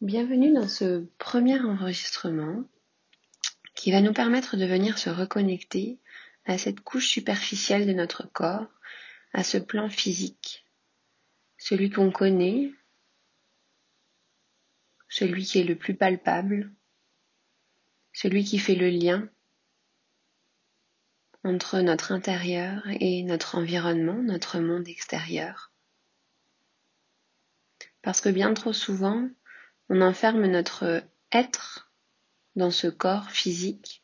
Bienvenue dans ce premier enregistrement qui va nous permettre de venir se reconnecter à cette couche superficielle de notre corps, à ce plan physique, celui qu'on connaît, celui qui est le plus palpable, celui qui fait le lien entre notre intérieur et notre environnement, notre monde extérieur. Parce que bien trop souvent, on enferme notre être dans ce corps physique.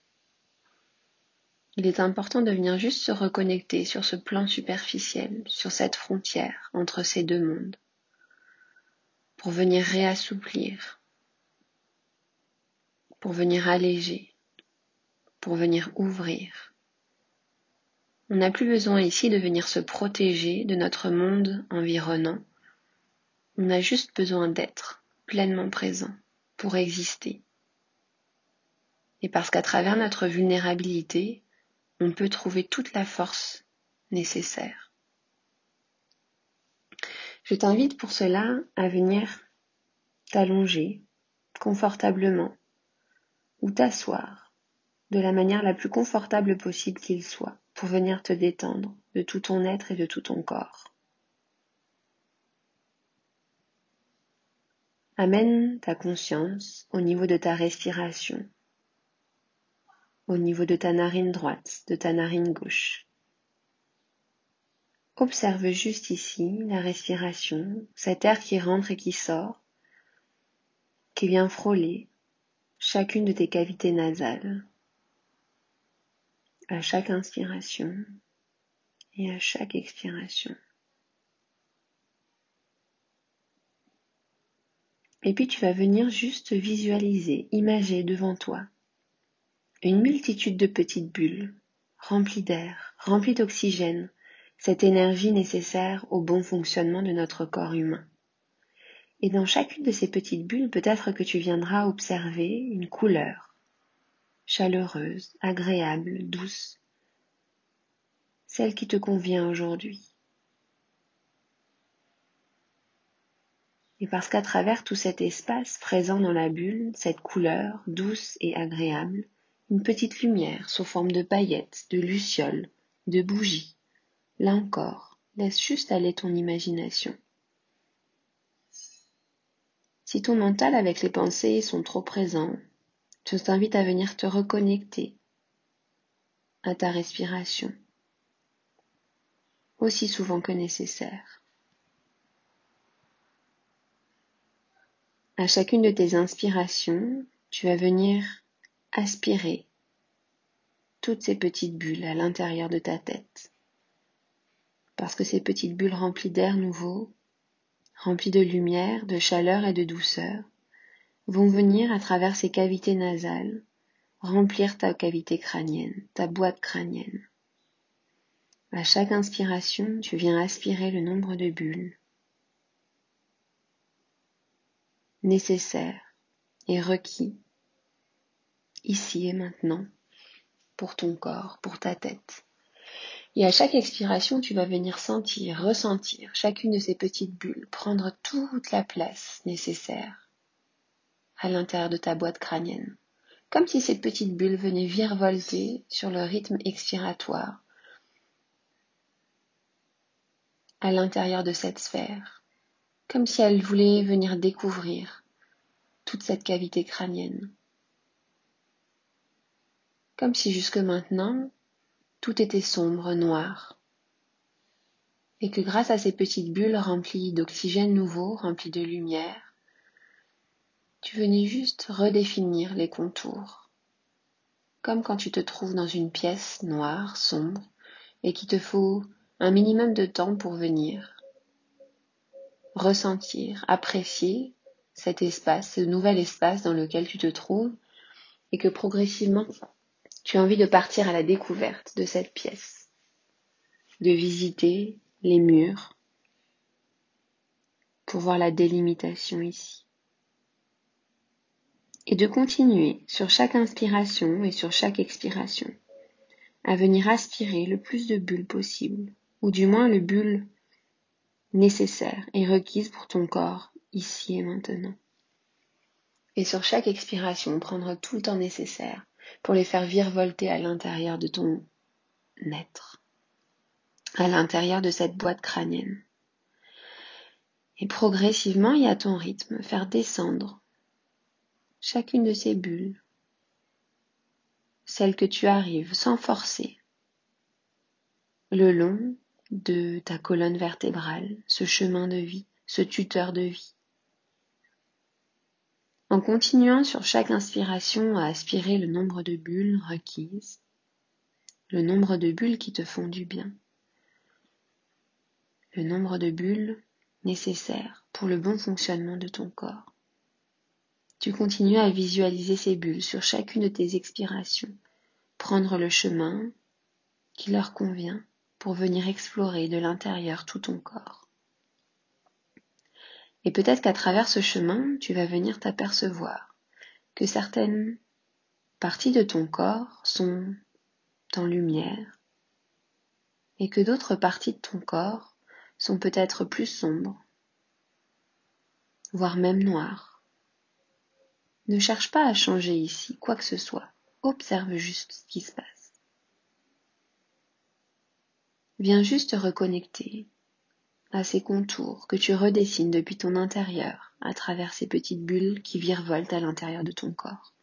Il est important de venir juste se reconnecter sur ce plan superficiel, sur cette frontière entre ces deux mondes, pour venir réassouplir, pour venir alléger, pour venir ouvrir. On n'a plus besoin ici de venir se protéger de notre monde environnant. On a juste besoin d'être pleinement présent pour exister. Et parce qu'à travers notre vulnérabilité, on peut trouver toute la force nécessaire. Je t'invite pour cela à venir t'allonger confortablement ou t'asseoir de la manière la plus confortable possible qu'il soit pour venir te détendre de tout ton être et de tout ton corps. Amène ta conscience au niveau de ta respiration, au niveau de ta narine droite, de ta narine gauche. Observe juste ici la respiration, cet air qui rentre et qui sort, qui vient frôler chacune de tes cavités nasales à chaque inspiration et à chaque expiration. Et puis tu vas venir juste visualiser, imager devant toi une multitude de petites bulles, remplies d'air, remplies d'oxygène, cette énergie nécessaire au bon fonctionnement de notre corps humain. Et dans chacune de ces petites bulles, peut-être que tu viendras observer une couleur, chaleureuse, agréable, douce, celle qui te convient aujourd'hui. Et parce qu'à travers tout cet espace présent dans la bulle, cette couleur douce et agréable, une petite lumière sous forme de paillettes, de lucioles, de bougies. Là encore, laisse juste aller ton imagination. Si ton mental avec les pensées sont trop présents, je t'invite à venir te reconnecter à ta respiration aussi souvent que nécessaire. À chacune de tes inspirations, tu vas venir aspirer toutes ces petites bulles à l'intérieur de ta tête. Parce que ces petites bulles remplies d'air nouveau, remplies de lumière, de chaleur et de douceur, vont venir à travers ces cavités nasales remplir ta cavité crânienne, ta boîte crânienne. À chaque inspiration, tu viens aspirer le nombre de bulles nécessaire et requis ici et maintenant pour ton corps, pour ta tête. Et à chaque expiration, tu vas venir sentir, ressentir chacune de ces petites bulles, prendre toute la place nécessaire à l'intérieur de ta boîte crânienne. Comme si ces petites bulles venaient virevolter sur le rythme expiratoire à l'intérieur de cette sphère comme si elle voulait venir découvrir toute cette cavité crânienne. Comme si jusque maintenant, tout était sombre, noir, et que grâce à ces petites bulles remplies d'oxygène nouveau, remplies de lumière, tu venais juste redéfinir les contours, comme quand tu te trouves dans une pièce noire, sombre, et qu'il te faut un minimum de temps pour venir ressentir, apprécier cet espace, ce nouvel espace dans lequel tu te trouves et que progressivement tu as envie de partir à la découverte de cette pièce, de visiter les murs pour voir la délimitation ici. Et de continuer sur chaque inspiration et sur chaque expiration à venir aspirer le plus de bulles possible, ou du moins le bulle nécessaire et requise pour ton corps, ici et maintenant. Et sur chaque expiration, prendre tout le temps nécessaire pour les faire virevolter à l'intérieur de ton être, à l'intérieur de cette boîte crânienne. Et progressivement et à ton rythme, faire descendre chacune de ces bulles, celle que tu arrives sans forcer, le long de ta colonne vertébrale, ce chemin de vie, ce tuteur de vie. En continuant sur chaque inspiration à aspirer le nombre de bulles requises, le nombre de bulles qui te font du bien, le nombre de bulles nécessaires pour le bon fonctionnement de ton corps. Tu continues à visualiser ces bulles sur chacune de tes expirations, prendre le chemin qui leur convient pour venir explorer de l'intérieur tout ton corps. Et peut-être qu'à travers ce chemin, tu vas venir t'apercevoir que certaines parties de ton corps sont en lumière et que d'autres parties de ton corps sont peut-être plus sombres, voire même noires. Ne cherche pas à changer ici quoi que ce soit, observe juste ce qui se passe. Viens juste reconnecter à ces contours que tu redessines depuis ton intérieur à travers ces petites bulles qui virevoltent à l'intérieur de ton corps.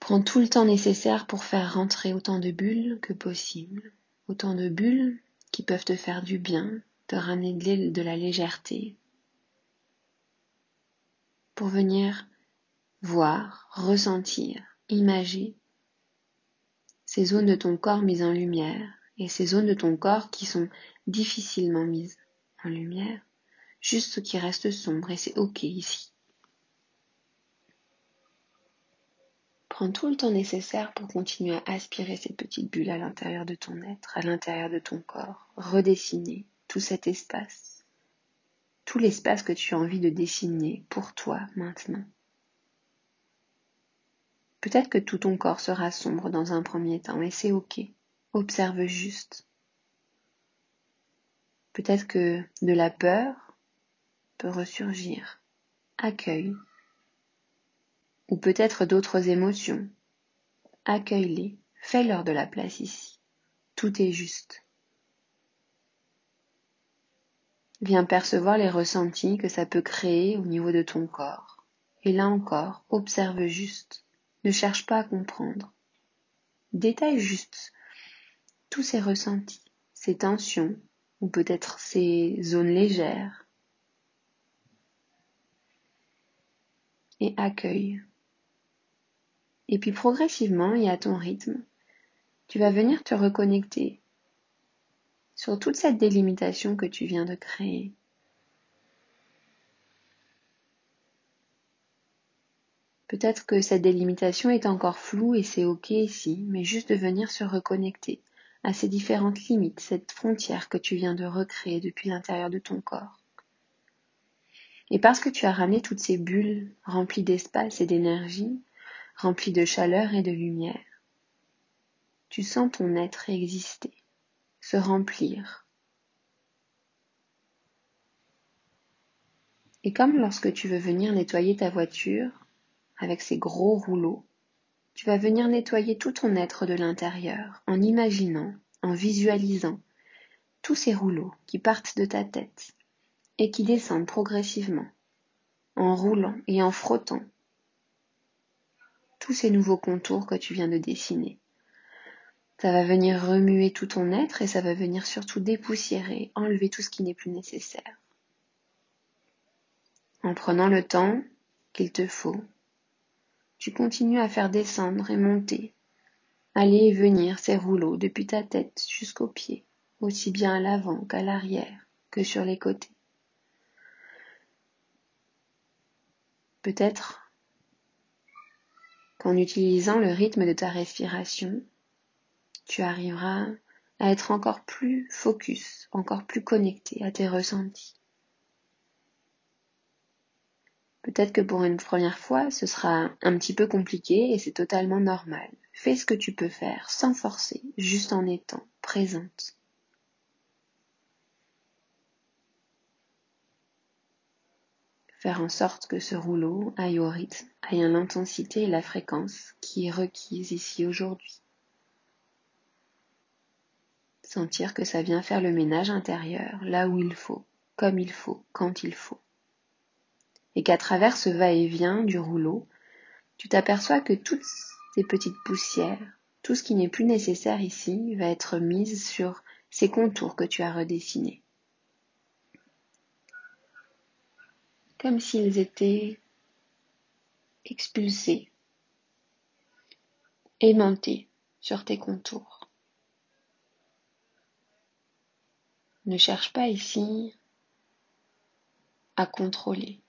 Prends tout le temps nécessaire pour faire rentrer autant de bulles que possible, autant de bulles qui peuvent te faire du bien, te ramener de la légèreté, pour venir voir, ressentir, imager ces zones de ton corps mises en lumière et ces zones de ton corps qui sont difficilement mises en lumière, juste ce qui reste sombre et c'est ok ici. Prends tout le temps nécessaire pour continuer à aspirer ces petites bulles à l'intérieur de ton être, à l'intérieur de ton corps, redessiner tout cet espace, tout l'espace que tu as envie de dessiner pour toi maintenant. Peut-être que tout ton corps sera sombre dans un premier temps et c'est ok. Observe juste. Peut-être que de la peur peut ressurgir. Accueille. Ou peut-être d'autres émotions. Accueille-les. Fais-leur de la place ici. Tout est juste. Viens percevoir les ressentis que ça peut créer au niveau de ton corps. Et là encore, observe juste. Ne cherche pas à comprendre. Détaille juste tous ces ressentis, ces tensions, ou peut-être ces zones légères, et accueille. Et puis progressivement et à ton rythme, tu vas venir te reconnecter sur toute cette délimitation que tu viens de créer. Peut-être que cette délimitation est encore floue et c'est ok ici, mais juste de venir se reconnecter à ces différentes limites, cette frontière que tu viens de recréer depuis l'intérieur de ton corps. Et parce que tu as ramené toutes ces bulles remplies d'espace et d'énergie, remplies de chaleur et de lumière, tu sens ton être exister, se remplir. Et comme lorsque tu veux venir nettoyer ta voiture avec ces gros rouleaux, tu vas venir nettoyer tout ton être de l'intérieur en imaginant, en visualisant tous ces rouleaux qui partent de ta tête et qui descendent progressivement, en roulant et en frottant tous ces nouveaux contours que tu viens de dessiner. Ça va venir remuer tout ton être et ça va venir surtout dépoussiérer, enlever tout ce qui n'est plus nécessaire. En prenant le temps qu'il te faut tu continues à faire descendre et monter, aller et venir ces rouleaux depuis ta tête jusqu'aux pieds, aussi bien à l'avant qu'à l'arrière, que sur les côtés. Peut-être qu'en utilisant le rythme de ta respiration, tu arriveras à être encore plus focus, encore plus connecté à tes ressentis. Peut-être que pour une première fois, ce sera un petit peu compliqué et c'est totalement normal. Fais ce que tu peux faire sans forcer, juste en étant présente. faire en sorte que ce rouleau aille au rythme, aille à l'intensité et la fréquence qui est requise ici aujourd'hui. Sentir que ça vient faire le ménage intérieur, là où il faut, comme il faut, quand il faut. Et qu'à travers ce va-et-vient du rouleau, tu t'aperçois que toutes ces petites poussières, tout ce qui n'est plus nécessaire ici, va être mise sur ces contours que tu as redessinés. Comme s'ils étaient expulsés, aimantés sur tes contours. Ne cherche pas ici à contrôler.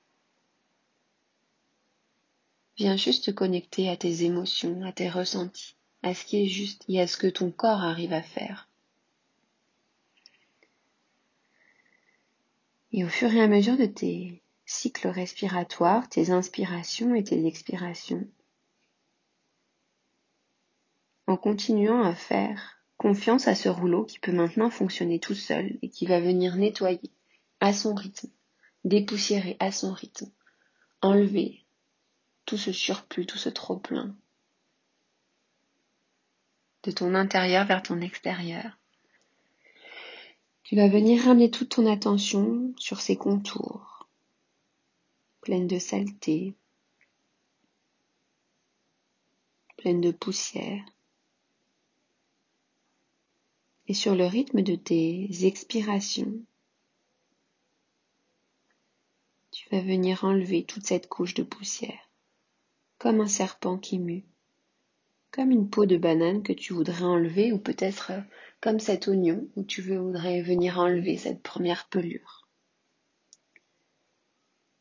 Viens juste te connecter à tes émotions, à tes ressentis, à ce qui est juste et à ce que ton corps arrive à faire. Et au fur et à mesure de tes cycles respiratoires, tes inspirations et tes expirations, en continuant à faire confiance à ce rouleau qui peut maintenant fonctionner tout seul et qui va venir nettoyer à son rythme, dépoussiérer à son rythme, enlever tout ce surplus, tout ce trop-plein de ton intérieur vers ton extérieur. Tu vas venir ramener toute ton attention sur ces contours, pleines de saleté, pleines de poussière, et sur le rythme de tes expirations, tu vas venir enlever toute cette couche de poussière comme un serpent qui mue, comme une peau de banane que tu voudrais enlever, ou peut-être euh, comme cet oignon où tu voudrais venir enlever cette première pelure.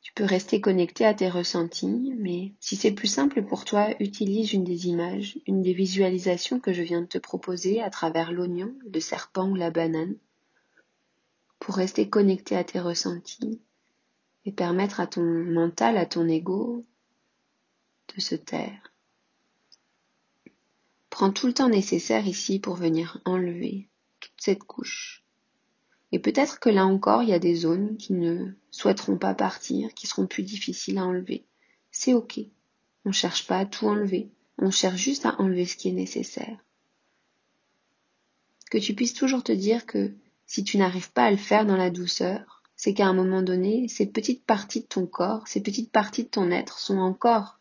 Tu peux rester connecté à tes ressentis, mais si c'est plus simple pour toi, utilise une des images, une des visualisations que je viens de te proposer à travers l'oignon, le serpent ou la banane, pour rester connecté à tes ressentis et permettre à ton mental, à ton ego, de se taire. Prends tout le temps nécessaire ici pour venir enlever toute cette couche. Et peut-être que là encore, il y a des zones qui ne souhaiteront pas partir, qui seront plus difficiles à enlever. C'est ok. On ne cherche pas à tout enlever. On cherche juste à enlever ce qui est nécessaire. Que tu puisses toujours te dire que si tu n'arrives pas à le faire dans la douceur, c'est qu'à un moment donné, ces petites parties de ton corps, ces petites parties de ton être sont encore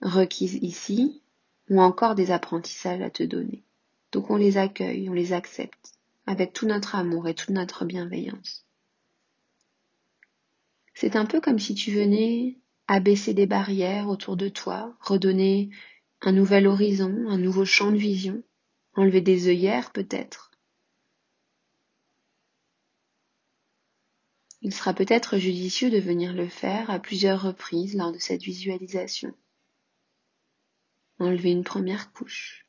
requises ici ou encore des apprentissages à te donner. Donc on les accueille, on les accepte avec tout notre amour et toute notre bienveillance. C'est un peu comme si tu venais abaisser des barrières autour de toi, redonner un nouvel horizon, un nouveau champ de vision, enlever des œillères peut-être. Il sera peut-être judicieux de venir le faire à plusieurs reprises lors de cette visualisation enlever une première couche,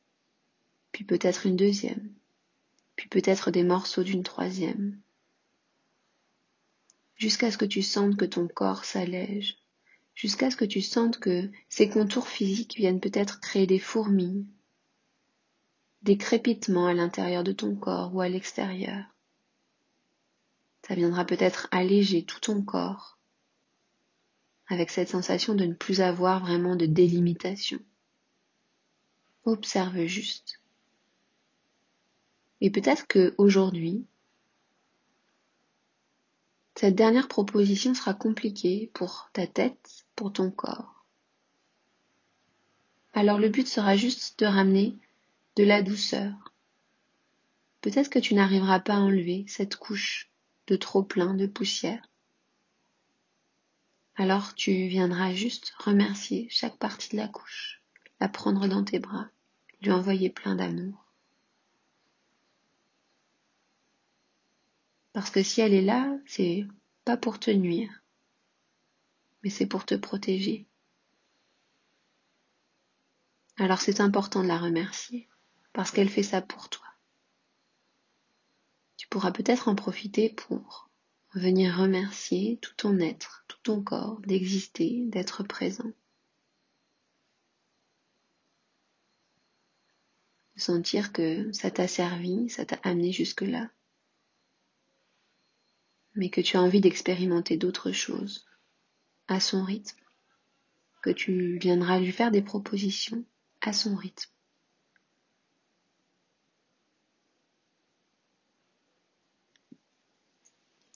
puis peut-être une deuxième, puis peut-être des morceaux d'une troisième, jusqu'à ce que tu sentes que ton corps s'allège, jusqu'à ce que tu sentes que ces contours physiques viennent peut-être créer des fourmis, des crépitements à l'intérieur de ton corps ou à l'extérieur. Ça viendra peut-être alléger tout ton corps. Avec cette sensation de ne plus avoir vraiment de délimitation. Observe juste. Et peut-être que aujourd'hui, cette dernière proposition sera compliquée pour ta tête, pour ton corps. Alors le but sera juste de ramener de la douceur. Peut-être que tu n'arriveras pas à enlever cette couche de trop plein de poussière. Alors tu viendras juste remercier chaque partie de la couche, la prendre dans tes bras lui envoyer plein d'amour. Parce que si elle est là, c'est pas pour te nuire, mais c'est pour te protéger. Alors c'est important de la remercier, parce qu'elle fait ça pour toi. Tu pourras peut-être en profiter pour venir remercier tout ton être, tout ton corps d'exister, d'être présent. Sentir que ça t'a servi, ça t'a amené jusque-là. mais que tu as envie d'expérimenter d'autres choses à son rythme, que tu viendras lui faire des propositions à son rythme.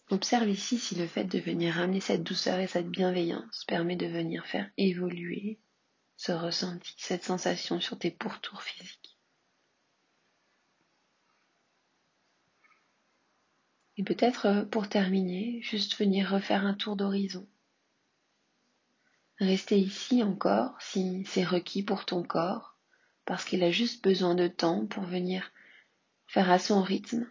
Observe ici si le fait de venir ramener cette douceur et cette bienveillance permet de venir faire évoluer ce ressenti, cette sensation sur tes pourtours physiques. Et peut-être euh, pour terminer, juste venir refaire un tour d'horizon. Rester ici encore si c'est requis pour ton corps, parce qu'il a juste besoin de temps pour venir faire à son rythme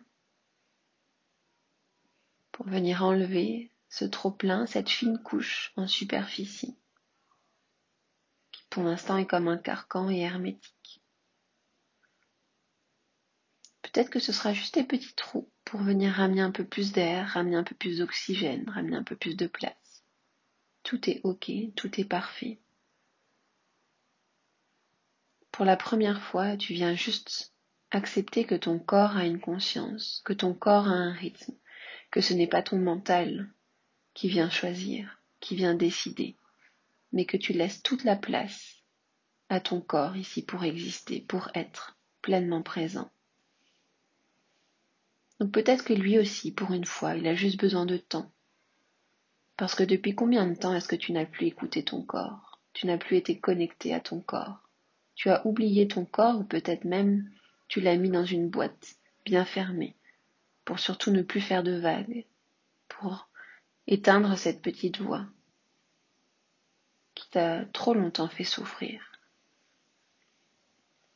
pour venir enlever ce trop-plein, cette fine couche en superficie, qui pour l'instant est comme un carcan et hermétique. Peut-être que ce sera juste des petits trous pour venir ramener un peu plus d'air, ramener un peu plus d'oxygène, ramener un peu plus de place. Tout est ok, tout est parfait. Pour la première fois, tu viens juste accepter que ton corps a une conscience, que ton corps a un rythme, que ce n'est pas ton mental qui vient choisir, qui vient décider, mais que tu laisses toute la place à ton corps ici pour exister, pour être pleinement présent. Donc peut-être que lui aussi, pour une fois, il a juste besoin de temps. Parce que depuis combien de temps est-ce que tu n'as plus écouté ton corps? Tu n'as plus été connecté à ton corps? Tu as oublié ton corps ou peut-être même tu l'as mis dans une boîte bien fermée pour surtout ne plus faire de vagues, pour éteindre cette petite voix qui t'a trop longtemps fait souffrir.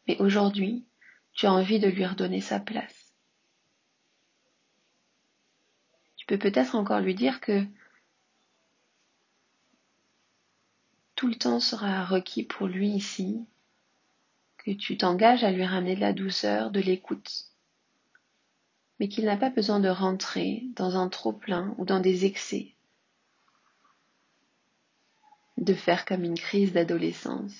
Mais aujourd'hui, tu as envie de lui redonner sa place. Tu peux peut-être encore lui dire que tout le temps sera requis pour lui ici, que tu t'engages à lui ramener de la douceur, de l'écoute, mais qu'il n'a pas besoin de rentrer dans un trop-plein ou dans des excès, de faire comme une crise d'adolescence,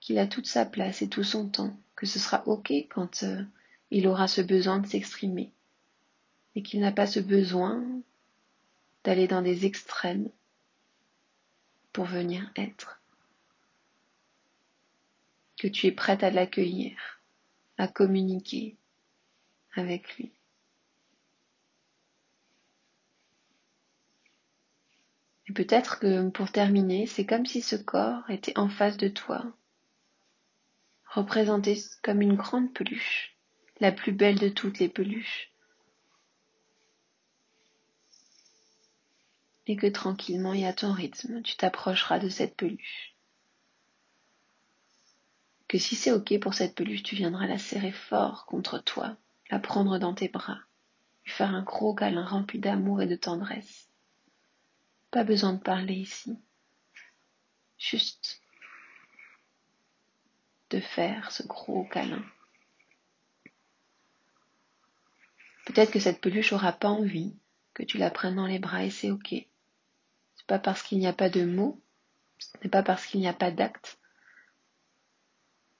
qu'il a toute sa place et tout son temps, que ce sera ok quand euh, il aura ce besoin de s'exprimer, et qu'il n'a pas ce besoin d'aller dans des extrêmes pour venir être, que tu es prête à l'accueillir à communiquer avec lui. Et peut-être que pour terminer, c'est comme si ce corps était en face de toi, représenté comme une grande peluche, la plus belle de toutes les peluches. Et que tranquillement et à ton rythme, tu t'approcheras de cette peluche que si c'est ok pour cette peluche, tu viendras la serrer fort contre toi, la prendre dans tes bras, lui faire un gros câlin rempli d'amour et de tendresse. Pas besoin de parler ici, juste de faire ce gros câlin. Peut-être que cette peluche aura pas envie que tu la prennes dans les bras et c'est ok. C'est pas parce qu'il n'y a pas de mots, ce n'est pas parce qu'il n'y a pas d'acte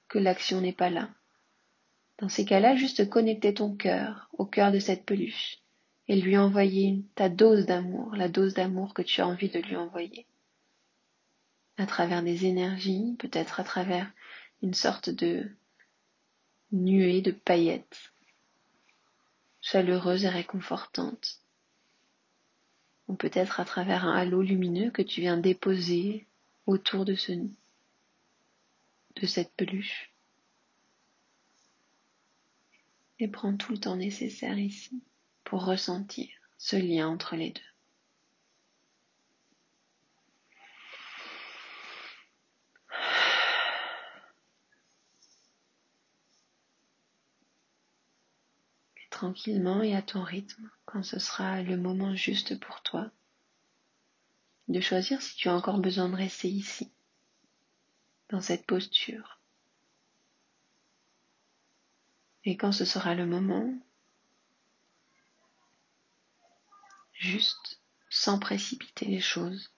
que l'action n'est pas là. Dans ces cas-là, juste connecter ton cœur au cœur de cette peluche et lui envoyer ta dose d'amour, la dose d'amour que tu as envie de lui envoyer. À travers des énergies, peut-être à travers une sorte de nuée de paillettes, chaleureuse et réconfortante. Ou peut-être à travers un halo lumineux que tu viens déposer autour de ce nid de cette peluche. Et prends tout le temps nécessaire ici pour ressentir ce lien entre les deux. Et tranquillement et à ton rythme, quand ce sera le moment juste pour toi, de choisir si tu as encore besoin de rester ici dans cette posture. Et quand ce sera le moment, juste sans précipiter les choses,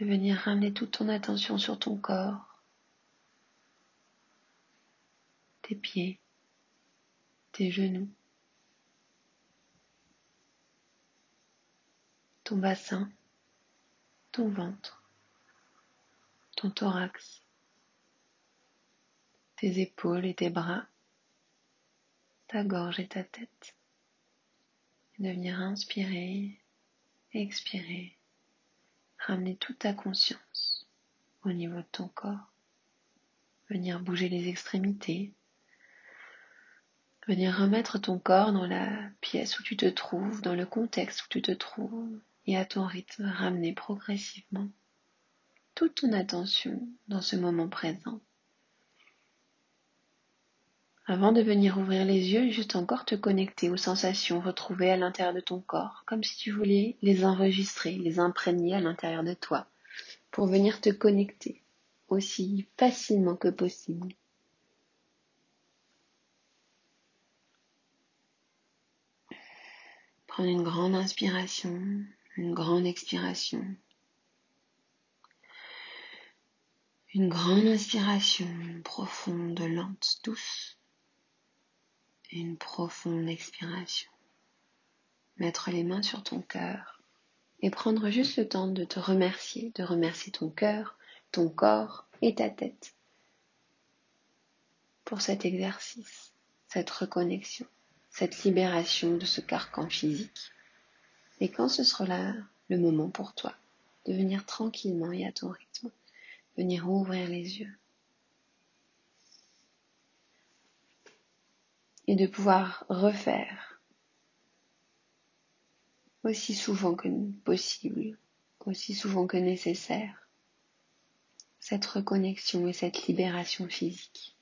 de venir ramener toute ton attention sur ton corps, tes pieds, tes genoux, ton bassin, ton ventre, ton thorax, tes épaules et tes bras, ta gorge et ta tête. Et de venir inspirer, expirer, ramener toute ta conscience au niveau de ton corps, venir bouger les extrémités, venir remettre ton corps dans la pièce où tu te trouves, dans le contexte où tu te trouves, et à ton rythme ramener progressivement toute ton attention dans ce moment présent. Avant de venir ouvrir les yeux, juste encore te connecter aux sensations retrouvées à l'intérieur de ton corps, comme si tu voulais les enregistrer, les imprégner à l'intérieur de toi, pour venir te connecter aussi facilement que possible Prendre une grande inspiration, une grande expiration. Une grande inspiration profonde, lente, douce. Et une profonde expiration. Mettre les mains sur ton cœur et prendre juste le temps de te remercier, de remercier ton cœur, ton corps et ta tête pour cet exercice, cette reconnexion cette libération de ce carcan physique. Et quand ce sera là le moment pour toi de venir tranquillement et à ton rythme, venir ouvrir les yeux. Et de pouvoir refaire aussi souvent que possible, aussi souvent que nécessaire, cette reconnexion et cette libération physique.